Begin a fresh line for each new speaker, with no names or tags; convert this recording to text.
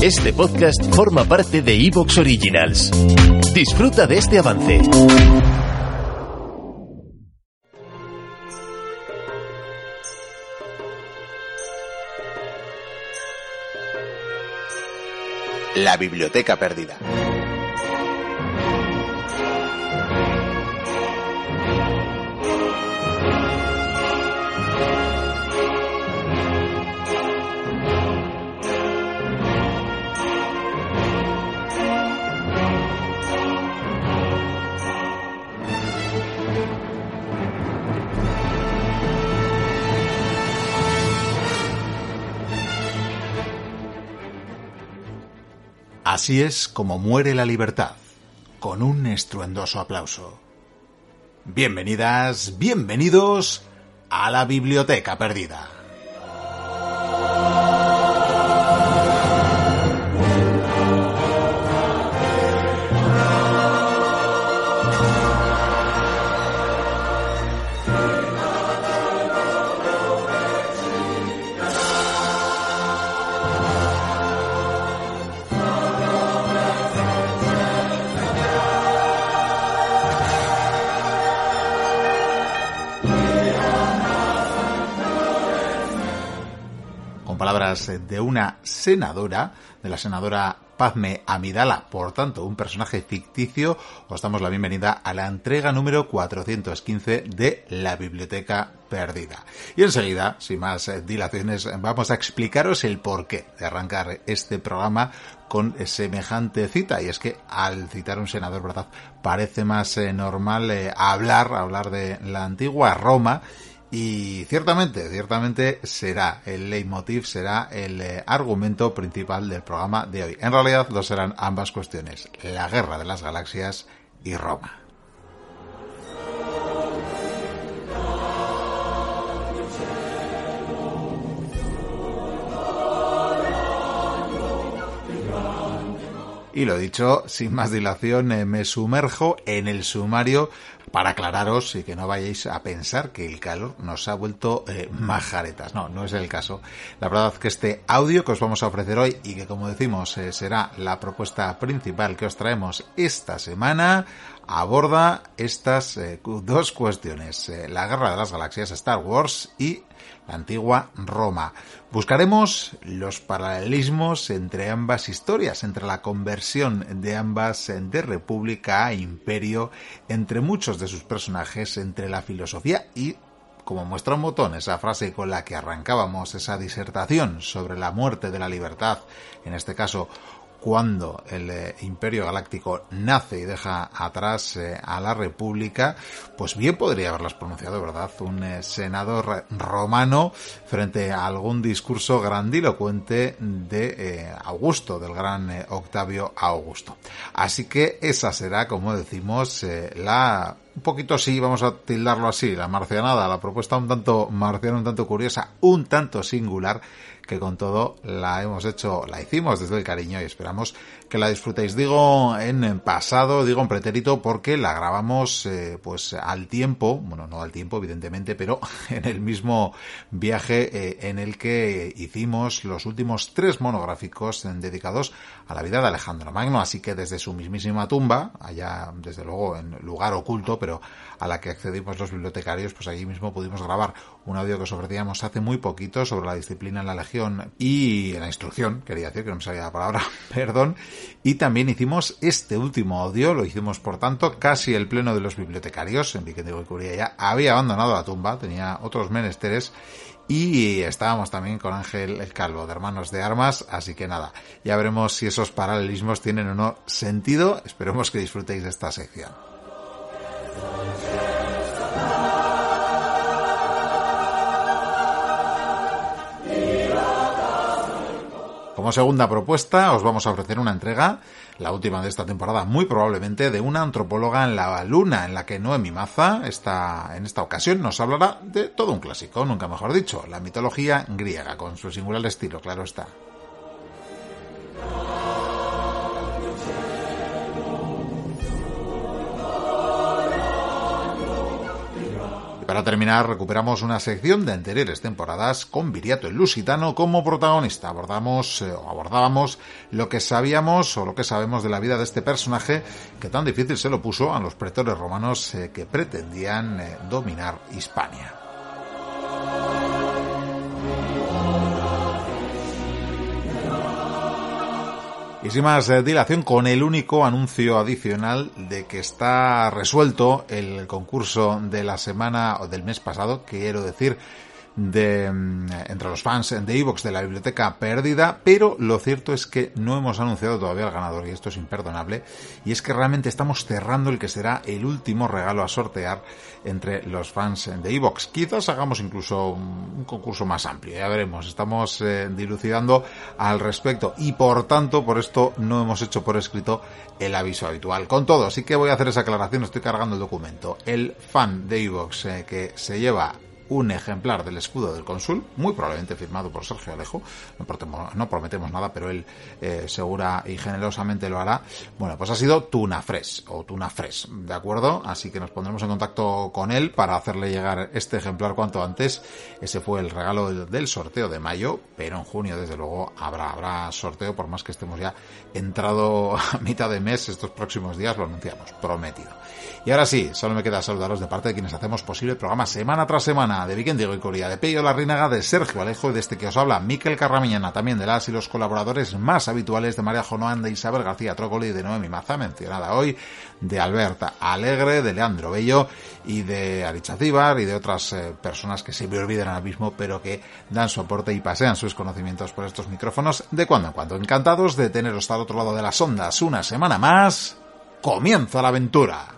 Este podcast forma parte de Evox Originals. Disfruta de este avance.
La biblioteca perdida.
Así es como muere la libertad, con un estruendoso aplauso. Bienvenidas, bienvenidos a la Biblioteca Perdida. Palabras de una senadora, de la senadora Pazme Amidala, por tanto, un personaje ficticio, os damos la bienvenida a la entrega número 415 de La Biblioteca Perdida. Y enseguida, sin más eh, dilaciones, vamos a explicaros el porqué de arrancar este programa con semejante cita. Y es que al citar un senador, ¿verdad? Parece más eh, normal eh, hablar, hablar de la antigua Roma y ciertamente, ciertamente será el leitmotiv, será el eh, argumento principal del programa de hoy. En realidad lo serán ambas cuestiones, la guerra de las galaxias y Roma. Y lo dicho, sin más dilación, eh, me sumerjo en el sumario para aclararos y que no vayáis a pensar que el calor nos ha vuelto eh, majaretas. No, no es el caso. La verdad es que este audio que os vamos a ofrecer hoy y que como decimos eh, será la propuesta principal que os traemos esta semana aborda estas eh, dos cuestiones. Eh, la guerra de las galaxias, Star Wars y la antigua Roma. Buscaremos los paralelismos entre ambas historias, entre la conversión de ambas de república a imperio, entre muchos de sus personajes, entre la filosofía y como muestra un botón esa frase con la que arrancábamos esa disertación sobre la muerte de la libertad, en este caso cuando el eh, Imperio Galáctico nace y deja atrás eh, a la República, pues bien podría haberlas pronunciado, ¿verdad? Un eh, senador romano frente a algún discurso grandilocuente de Augusto, del gran Octavio Augusto. Así que esa será, como decimos, la un poquito así, vamos a tildarlo así, la marcianada, la propuesta un tanto marciana, un tanto curiosa, un tanto singular, que con todo la hemos hecho, la hicimos desde el cariño y esperamos que la disfrutéis. Digo en pasado, digo en pretérito porque la grabamos eh, pues al tiempo, bueno, no al tiempo evidentemente, pero en el mismo viaje eh, en el que hicimos los últimos tres monográficos dedicados a la vida de Alejandro Magno, así que desde su mismísima tumba, allá desde luego en lugar oculto, a la que accedimos los bibliotecarios, pues allí mismo pudimos grabar un audio que os ofrecíamos hace muy poquito sobre la disciplina en la Legión y en la instrucción, quería decir que no me salía la palabra, perdón, y también hicimos este último audio, lo hicimos por tanto casi el pleno de los bibliotecarios, Enrique de Curia ya había abandonado la tumba, tenía otros menesteres y estábamos también con Ángel el Calvo de Hermanos de Armas, así que nada, ya veremos si esos paralelismos tienen o no sentido, esperemos que disfrutéis de esta sección. Como segunda propuesta, os vamos a ofrecer una entrega, la última de esta temporada, muy probablemente, de una antropóloga en la luna, en la que Noemi Maza, está, en esta ocasión, nos hablará de todo un clásico, nunca mejor dicho, la mitología griega, con su singular estilo, claro está. Para terminar, recuperamos una sección de anteriores temporadas con Viriato el Lusitano como protagonista. Abordamos eh, o abordábamos lo que sabíamos o lo que sabemos de la vida de este personaje que tan difícil se lo puso a los pretores romanos eh, que pretendían eh, dominar Hispania. Y sin dilación, con el único anuncio adicional de que está resuelto el concurso de la semana o del mes pasado, quiero decir, de mm, entre los fans de Evox de la biblioteca perdida, pero lo cierto es que no hemos anunciado todavía al ganador y esto es imperdonable y es que realmente estamos cerrando el que será el último regalo a sortear entre los fans de Evox. Quizás hagamos incluso un concurso más amplio, ya veremos, estamos eh, dilucidando al respecto y por tanto por esto no hemos hecho por escrito el aviso habitual. Con todo, así que voy a hacer esa aclaración, estoy cargando el documento. El fan de Evox eh, que se lleva un ejemplar del escudo del cónsul, muy probablemente firmado por Sergio Alejo, no prometemos, nada, pero él eh, segura y generosamente lo hará. Bueno, pues ha sido Tuna Fresh, o Tuna Fresh, ¿de acuerdo? Así que nos pondremos en contacto con él para hacerle llegar este ejemplar cuanto antes. Ese fue el regalo del, sorteo de mayo, pero en junio, desde luego, habrá, habrá sorteo, por más que estemos ya entrado a mitad de mes, estos próximos días lo anunciamos, prometido. Y ahora sí, solo me queda saludaros de parte de quienes hacemos posible el programa semana tras semana de y Coria, de Peyo Larrinaga, de Sergio Alejo y de este que os habla Miquel Carramiñana, también de las y los colaboradores más habituales de María Jonoan, de Isabel García Trócoli de Noemi Maza, mencionada hoy, de Alberta Alegre, de Leandro Bello y de Aricha Zibar y de otras eh, personas que se me olvidan ahora mismo, pero que dan soporte y pasean sus conocimientos por estos micrófonos de cuando en cuando. Encantados de teneros al otro lado de las ondas una semana más. Comienza la aventura.